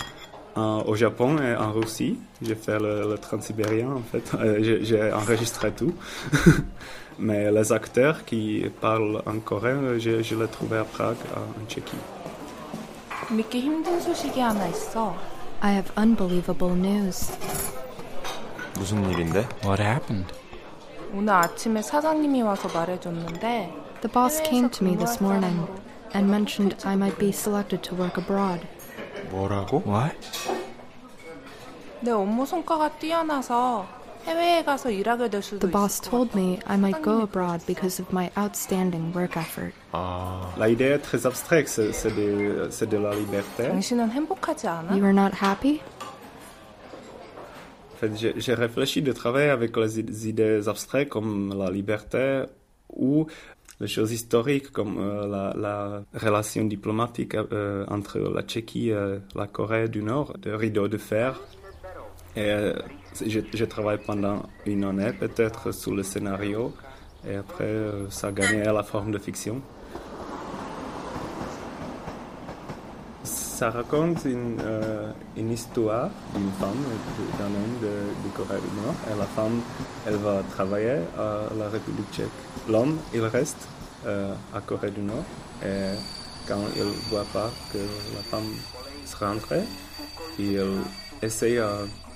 au Japon et en Russie. J'ai fait le, le transsibérien en fait. Euh, j'ai enregistré tout. Mais les acteurs qui parlent en coréen, je, je les trouvais à Prague, en Tchéquie. I have unbelievable news. 무슨 일인데? What happened? 오늘 아침에 사장님이 와서 말해줬는데 The boss came to me this morning 근무할 and mentioned I might be selected to work abroad. 뭐라고? What? 내 업무 성과가 뛰어나서 해외에 가서 일하게 될 수도 The boss 있을 것 told me I might go abroad because of my outstanding work effort. L'idée est très abstraite, c'est c'est de, c'est de la liberté. 당신은 행복하지 않아? You are not happy? Fait, j'ai réfléchi de travailler avec les idées abstraites comme la liberté ou les choses historiques comme euh, la, la relation diplomatique euh, entre la Tchéquie et la Corée du Nord, le rideau de fer. Et euh, je, je travaille pendant une année peut-être sur le scénario et après ça a gagné la forme de fiction. Ça raconte une, euh, une histoire d'une femme, de- d'un homme de, de Corée du Nord. Et la femme, elle va travailler à la République tchèque. L'homme, il reste euh, à Corée du Nord. Et quand il ne voit pas que la femme se rentre, il essaie à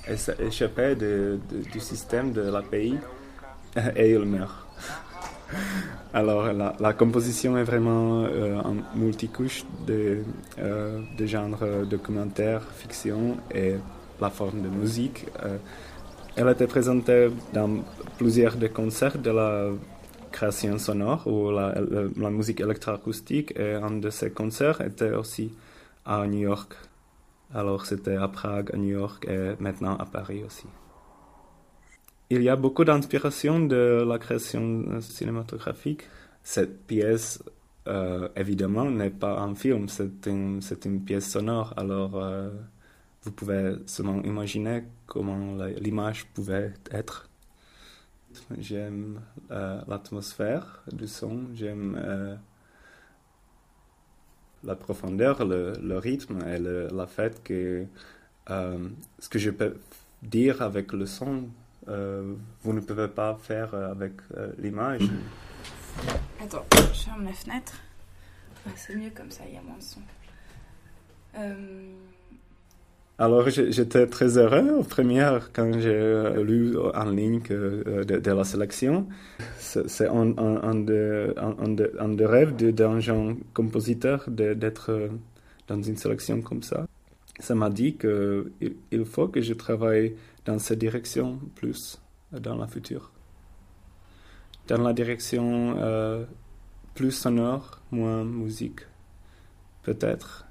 essa- échapper de- de- du système de la pays et il meurt. Alors, la, composition est vraiment euh, en multicouche de, euh, de genre euh, documentaire, fiction et la forme de musique. Euh, elle a été présentée dans plusieurs des concerts de la création sonore ou la musique électroacoustique et un de ces concerts était aussi à New York. Alors, c'était à Prague, à New York et maintenant à Paris aussi. Il y a beaucoup d'inspiration de la création euh, cinématographique. Cette pièce, euh, évidemment, n'est pas un film, c'est une, pièce sonore. Alors, euh, vous pouvez seulement imaginer comment l'image pouvait être. J'aime l'atmosphère du son, j'aime la profondeur, le, rythme et le, fait que ce que je peux dire avec le son, vous ne pouvez pas faire avec euh, l'image. Attends, je ferme la fenêtre. C'est mieux comme ça, il y a moins de son. Euh, Alors j'étais très heureux au première quand j'ai euh, lu en ligne que, euh, de, de la sélection. C'est un, un, un, de, un, de- d'un jeune compositeur d'être euh, dans une sélection comme ça. Ça m'a dit qu'il il faut que je travaille dans cette direction plus euh, dans la future. Dans la direction euh, plus sonore, moins musique. Peut-être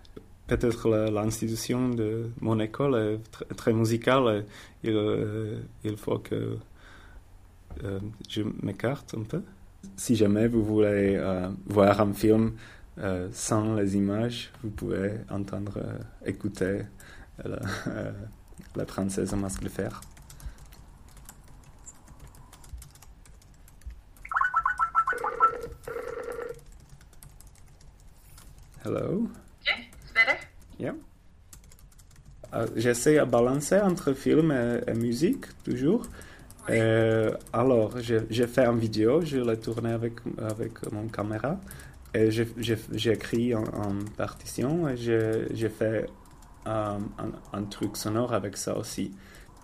peut-être l'institution de mon école est tr- très musicale. Il, euh, il faut que je m'écarte un peu. Si jamais vous voulez voir un film sans les images, vous pouvez entendre, écouter la princesse en masque de fer. Hello? It's better? Yeah. Euh, J'essaie à balancer entre film et, et musique, toujours. Euh, alors, j'ai fait une vidéo, je l'ai tournée avec, avec mon caméra. Et j'ai- écrit en, en partition et j'ai fait un, truc sonore avec ça aussi.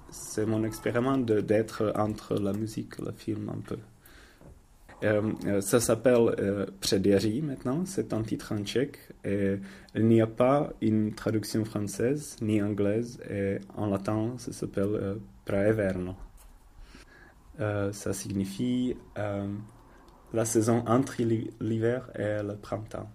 C'est mon expériment d'être entre la musique et le film un peu. Euh, euh, ça s'appelle euh, maintenant, c'est un titre en tchèque et il n'y a pas une traduction française ni anglaise et en latin ça s'appelle euh, Praeverno. Ça signifie la saison entre l'hi- l'hiver et le printemps.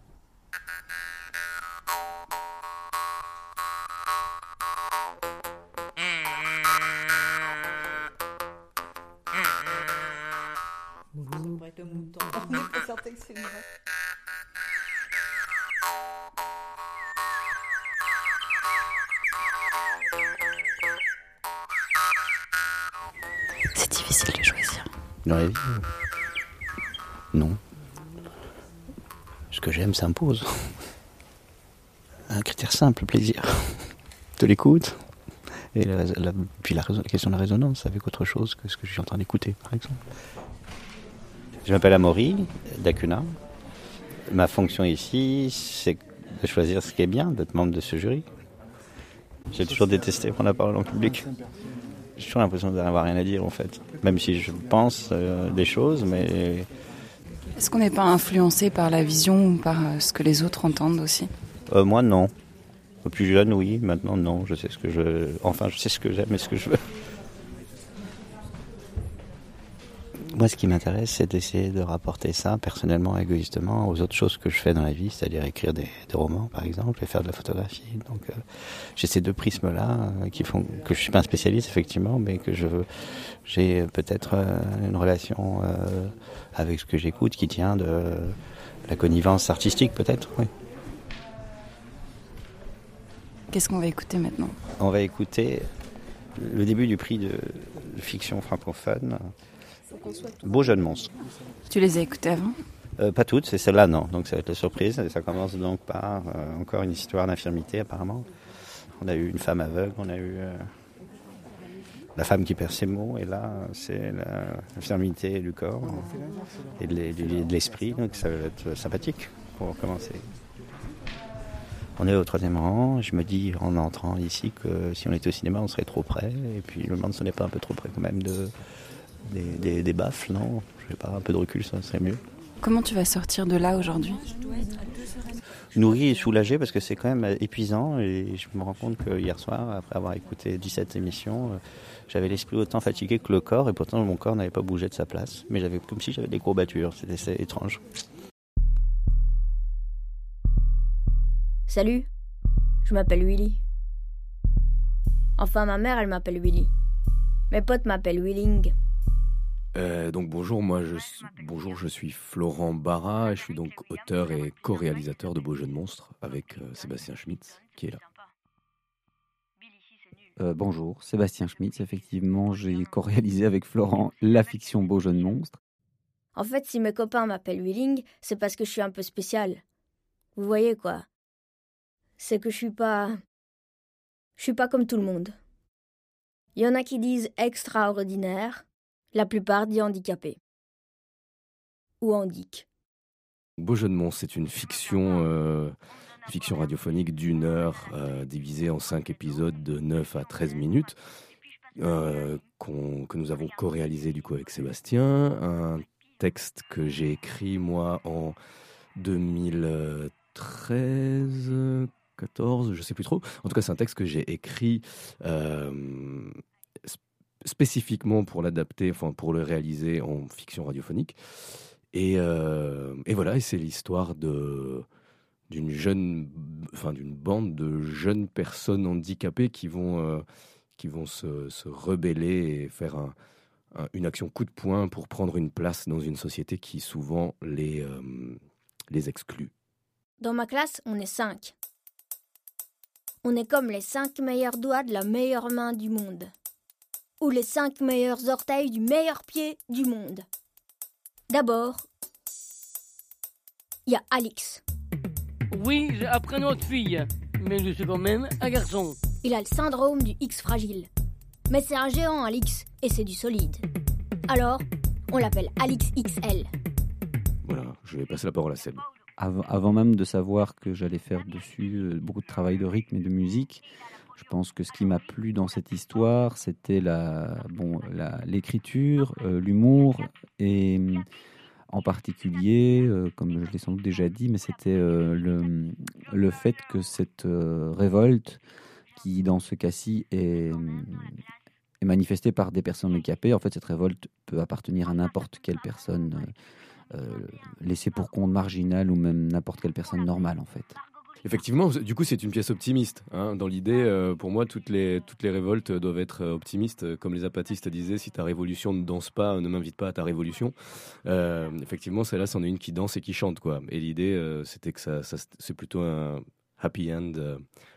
S'impose. Un critère simple, plaisir. de l'écoute. Et puis la question de la résonance avec autre chose que ce que je suis en train d'écouter, par exemple. Je m'appelle Amaury Dacuna. Ma fonction ici, c'est de choisir ce qui est bien, d'être membre de ce jury. J'ai toujours détesté prendre la parole en public. J'ai toujours l'impression d'avoir rien à dire en fait. Même si je pense euh, des choses, mais Est-ce qu'on n'est pas influencé par la vision ou par euh, ce que les autres entendent aussi? Euh, moi non. Au plus jeune, oui. Maintenant, non. Je sais ce que je. Enfin, je sais ce que j'aime et ce que je veux. Moi, ce qui m'intéresse, c'est d'essayer de rapporter ça personnellement, égoïstement, aux autres choses que je fais dans la vie, c'est-à-dire écrire des, des romans, par exemple, et faire de la photographie. Donc, euh, j'ai ces deux prismes-là euh, qui font que je suis pas un spécialiste, effectivement, mais que je. J'ai peut-être euh, une relation avec ce que j'écoute qui tient de la connivence artistique, peut-être. Oui. Qu'est-ce qu'on va écouter maintenant? On va écouter le début du prix de fiction francophone. Beau jeune monstre. Tu les as écoutés avant Euh, pas toutes, c'est celle-là, non. Donc ça va être la surprise. Et ça commence donc par euh, encore une histoire d'infirmité, apparemment. On a eu une femme aveugle, on a eu euh, la femme qui perd ses mots, et là, c'est l'infirmité du corps et de de l'esprit. Donc ça va être sympathique pour commencer. On est au troisième rang. Je me dis en entrant ici que si on était au cinéma, on serait trop près. Et puis je me demande si on n'est pas un peu trop près quand même de, des, des, des baffles, non Je sais pas, un peu de recul, ça serait mieux. Comment tu vas sortir de là aujourd'hui Nourri et soulagé parce que c'est quand même épuisant et je me rends compte que hier soir, après avoir écouté 17 émissions, euh, j'avais l'esprit autant fatigué que le corps et pourtant mon corps n'avait pas bougé de sa place. Mais j'avais comme si j'avais des courbatures, c'était étrange. Salut, je m'appelle Willy. Enfin, ma mère, elle m'appelle Willy. Mes potes m'appellent Willing. Euh, donc bonjour, moi je suis, bonjour, je suis Florent Barra, je suis donc auteur et co-réalisateur de Beaux Jeux de Monstres avec euh, Sébastien Schmitz qui est là. Euh, bonjour, Sébastien Schmitz. Effectivement, j'ai co-réalisé avec Florent la fiction Beau jeune monstre. En fait, si mes copains m'appellent Willing, c'est parce que je suis un peu spécial. Vous voyez quoi C'est que je suis pas. Je suis pas comme tout le monde. Il y en a qui disent extraordinaire, la plupart disent handicapé. Ou handic. Beau Jeux de Monstres, c'est une fiction, euh, fiction radiophonique d'une heure euh, divisée en cinq épisodes de 9 à 13 minutes euh, que nous avons co-réalisé du coup avec Sébastien. Un texte que j'ai écrit moi en 2013, 14, je sais plus trop. En tout cas, c'est un texte que j'ai écrit spécifiquement pour l'adapter, enfin pour le réaliser en fiction radiophonique. Et, euh, et voilà, et c'est l'histoire de d'une jeune, enfin d'une bande de jeunes personnes handicapées qui vont euh, qui vont se, rebeller et faire un- un- une action coup de poing pour prendre une place dans une société qui souvent les euh, les exclut. Dans ma classe, on est cinq. On est comme les cinq meilleurs doigts de la meilleure main du monde. Ou les cinq meilleurs orteils du meilleur pied du monde. D'abord, il y a Alix. Oui, j'ai appris notre fille, mais je suis quand même un garçon. Il a le syndrome du X fragile. Mais c'est un géant, Alix, et c'est du solide. Alors, on l'appelle Alix XL. Voilà, je vais passer la parole à Seb. Av- avant même de savoir que j'allais faire dessus euh, beaucoup de travail de rythme et de musique, je pense que ce qui m'a plu dans cette histoire, c'était la, bon, la- l'écriture, euh, l'humour et en particulier, euh, comme je l'ai sans doute déjà dit, mais c'était euh, le, le fait que cette révolte, qui dans ce cas-ci est, est manifestée par des personnes handicapées, en fait cette révolte peut appartenir à n'importe quelle personne. laissée pour compte marginal ou même n'importe quelle personne normale en fait. Effectivement, du coup, c'est une pièce optimiste. hein. Dans l'idée, euh, pour moi, toutes les, toutes les révoltes doivent être euh, optimistes. Euh, Comme les apatistes disaient, si ta révolution ne danse pas, ne m'invite pas à ta révolution. Effectivement, celle-là, c'en est une qui danse et qui chante. quoi. Et l'idée, c'était que ça, c'est plutôt un happy end.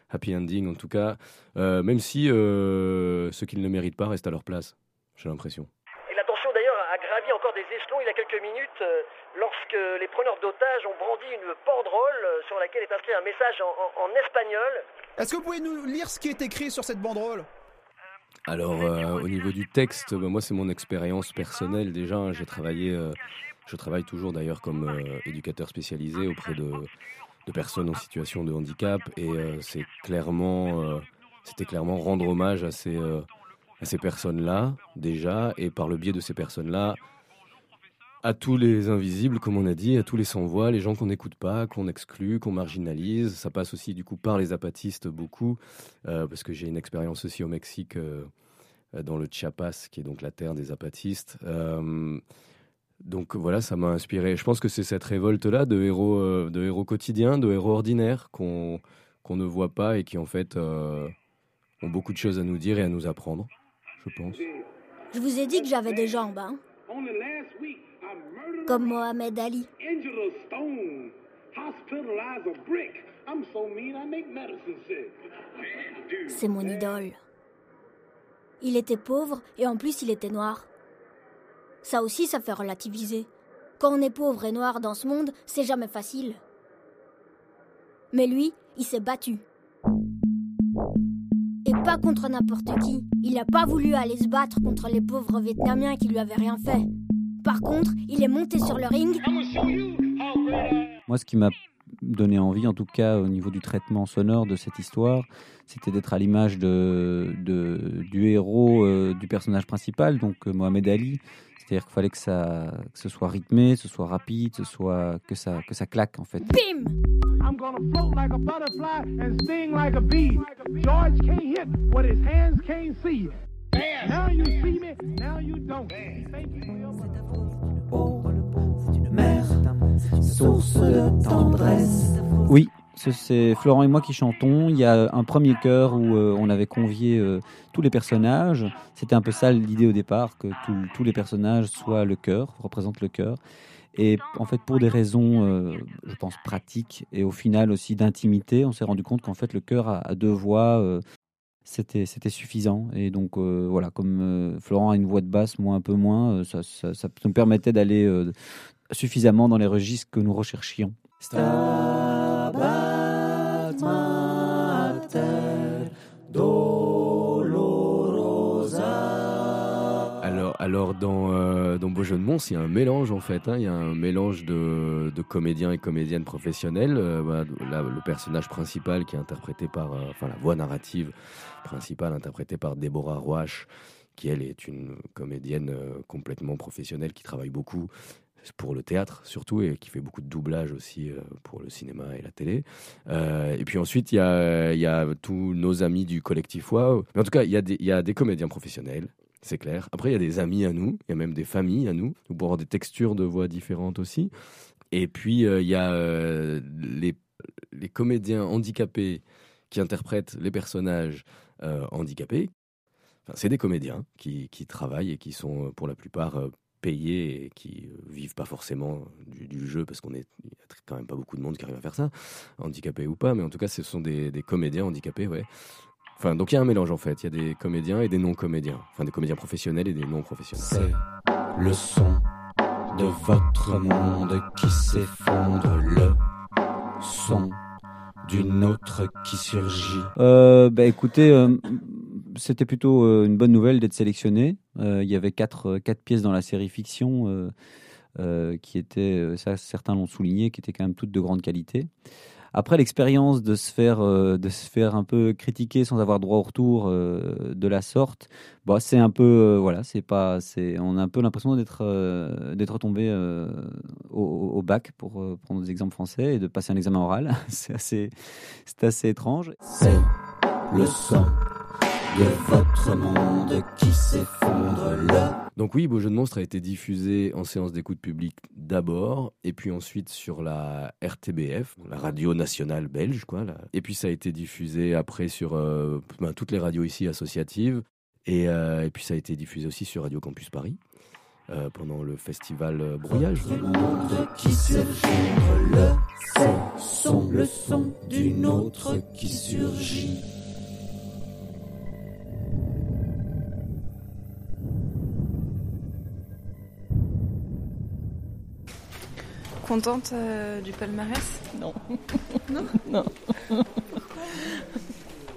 happy ending, en tout cas, même si ceux qui ne le méritent pas restent à leur place, j'ai l'impression. Et la tension d'ailleurs a gravi encore des échelons il y a quelques minutes lorsque les preneurs d'otages ont une banderole euh, sur laquelle est inscrit un message en, en- en espagnol. Est-ce que vous pouvez nous lire ce qui est écrit sur cette banderole? Alors, euh, au niveau du texte, bah, moi, c'est mon expérience personnelle déjà. hein. J'ai travaillé, euh, je travaille toujours d'ailleurs comme euh, éducateur spécialisé auprès de, de personnes en situation de handicap, et euh, c'est clairement, euh, c'était clairement rendre hommage à ces, euh, à ces personnes-là déjà, et par le biais de ces personnes-là, à tous les invisibles, comme on a dit, à tous les sans-voix, les gens qu'on n'écoute pas, qu'on exclut, qu'on marginalise. Ça passe aussi du coup par les apatistes beaucoup, euh, parce que j'ai une expérience aussi au Mexique, euh, dans le Chiapas, qui est donc la terre des apatistes. Euh, donc voilà, ça m'a inspiré. Je pense que c'est cette révolte-là de héros, euh, de héros quotidiens, de héros ordinaires qu'on qu'on ne voit pas et qui en fait euh, ont beaucoup de choses à nous dire et à nous apprendre, je pense. Je vous ai dit que j'avais des jambes, hein. Comme Mohamed Ali. C'est mon idole. Il était pauvre et en plus il était noir. Ça aussi, ça fait relativiser. Quand on est pauvre et noir dans ce monde, c'est jamais facile. Mais lui, il s'est battu. Et pas contre n'importe qui. Il n'a pas voulu aller se battre contre les pauvres Vietnamiens qui lui avaient rien fait. Par contre, il est monté sur le ring. Moi, ce qui m'a donné envie, en tout cas au niveau du traitement sonore de cette histoire, c'était d'être à l'image de, de- du héros, euh, du personnage principal, donc euh, Mohamed Ali. C'est-à-dire qu'il fallait que, ça, que ce soit rythmé, que ce soit rapide, que, ce soit, que, ça, que ça claque en fait. Bim I'm gonna float like a butterfly and sting like a bee. George can't hit what his hands can't see. Now you see me, now you don't. Thank you for your Source de tendresse. Oui, ce- c'est Florent et moi qui chantons. Il y a un premier chœur où euh, on avait convié euh, tous les personnages. C'était un peu ça l'idée au départ, que tous- tous les personnages soient le chœur, représentent le chœur. Et en fait, pour des raisons, euh, je pense, pratiques et au final aussi d'intimité, on s'est rendu compte qu'en fait, le chœur à, à deux voix, euh, c'était c'était suffisant. Et donc, euh, voilà, comme euh, Florent a une voix de basse, moi un peu moins, euh, ça, ça- ça nous permettait d'aller euh, suffisamment dans les registres que nous recherchions. Alors, alors dans, euh, dans Beau jeu de Mons, il y a un mélange en fait. hein. Il y a un mélange de, de comédiens et comédiennes professionnels. Euh, voilà, là, le personnage principal qui est interprété par, euh, enfin la voix narrative principale interprétée par Déborah Roach, qui elle est une comédienne euh, complètement professionnelle qui travaille beaucoup pour le théâtre surtout et qui fait beaucoup de doublage aussi euh, pour le cinéma et la télé. Euh, et puis ensuite, il y a, tous nos amis du collectif Wow. Mais en tout cas, il y, a des- comédiens professionnels, c'est clair. Après, il y a des amis à nous, il y a même des familles à nous, pour avoir des textures de voix différentes aussi. Et puis, il y a les comédiens handicapés qui interprètent les personnages euh, handicapés. C'est des comédiens qui, qui travaillent et qui sont euh, pour la plupart euh, payés et qui vivent pas forcément du, jeu parce qu'on est a quand même pas beaucoup de monde qui arrive à faire ça, handicapés ou pas, mais en tout cas ce sont des, des comédiens handicapés, ouais. Enfin, donc il y a un mélange en fait. Il y a des comédiens et des non-comédiens. Enfin, des comédiens professionnels et des non-professionnels. le son de votre monde qui s'effondre, le son d'une autre qui surgit. Euh, bah, écoutez, euh, c'était plutôt euh, une bonne nouvelle d'être sélectionné. Euh, il y avait quatre, quatre pièces dans la série fiction qui étaient, ça certains l'ont souligné, qui étaient quand même toutes de grande qualité. Après l'expérience de se faire euh, de se faire un peu critiquer sans avoir droit au retour euh, de la sorte, bah, c'est un peu euh, voilà, c'est pas c'est on a un peu l'impression d'être d'être tombé au, bac pour prendre des exemples français et de passer un examen oral. c'est assez c'est assez étrange. C'est le de votre monde qui s'effondre, le Donc oui, Beau jeu de monstre a été diffusé en séance d'écoute publique d'abord, et puis ensuite sur la RTBF, la radio nationale belge, quoi. là. Et puis ça a été diffusé après sur euh, ben, toutes les radios ici associatives, et, euh, et puis ça a été diffusé aussi sur Radio Campus Paris euh, pendant le festival Brouillage. monde qui s'effondre, le son, le son d'une autre qui surgit. Contente euh, du palmarès? Non. non? Non.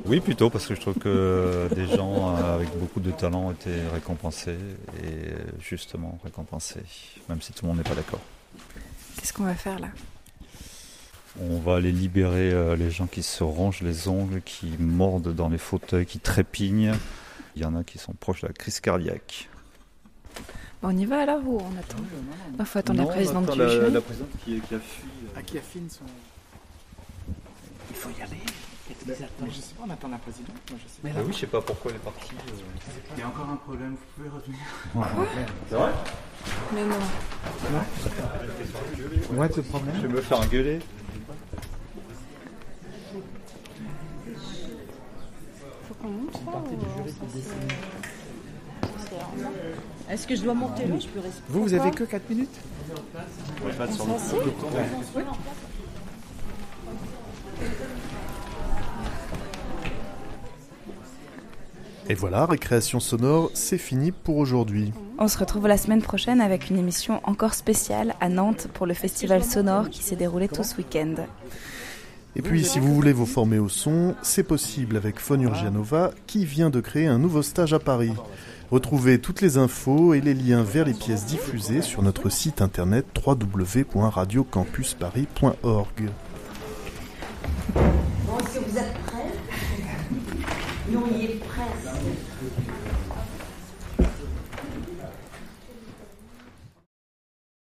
Oui, plutôt, parce que je trouve que des gens euh, avec beaucoup de talent ont été récompensés et justement récompensés, même si tout le monde n'est pas d'accord. Qu'est-ce qu'on va faire là? On va aller libérer euh, les gens qui se rongent les ongles, qui mordent dans les fauteuils, qui trépignent. Il y en a qui sont proches de la crise cardiaque. Bon, on y va alors ou on attend Il faut attendre Non, la on présidente attend du la- la présidente qui, qui a fui. À qui affine son. Il faut y aller. Mais je sais pas, on attend la présidente. Moi, je sais Mais pas. oui, je sais pas pourquoi elle est partie. Il y a encore un problème, vous pouvez revenir. C'est vrai Mais non. What's the problem Je vais me faire engueuler. Faut qu'on monte là Est-ce que je dois monter là? Je peux rester. Vous, vous avez que 4 minutes? Ouais, pas de On son- s'assied Ouais. Oui. Et voilà, récréation sonore, c'est fini pour aujourd'hui. On se retrouve la semaine prochaine avec une émission encore spéciale à Nantes pour le festival sonore qui s'est déroulé tout ce week-end. Et puis, si vous voulez vous former au son, c'est possible avec Phone Urgianova qui vient de créer un nouveau stage à Paris. Retrouvez toutes les infos et les liens vers les pièces diffusées sur notre site internet www.radiocampusparis.org. Bon, que vous êtes prêts? Nous, y est presque.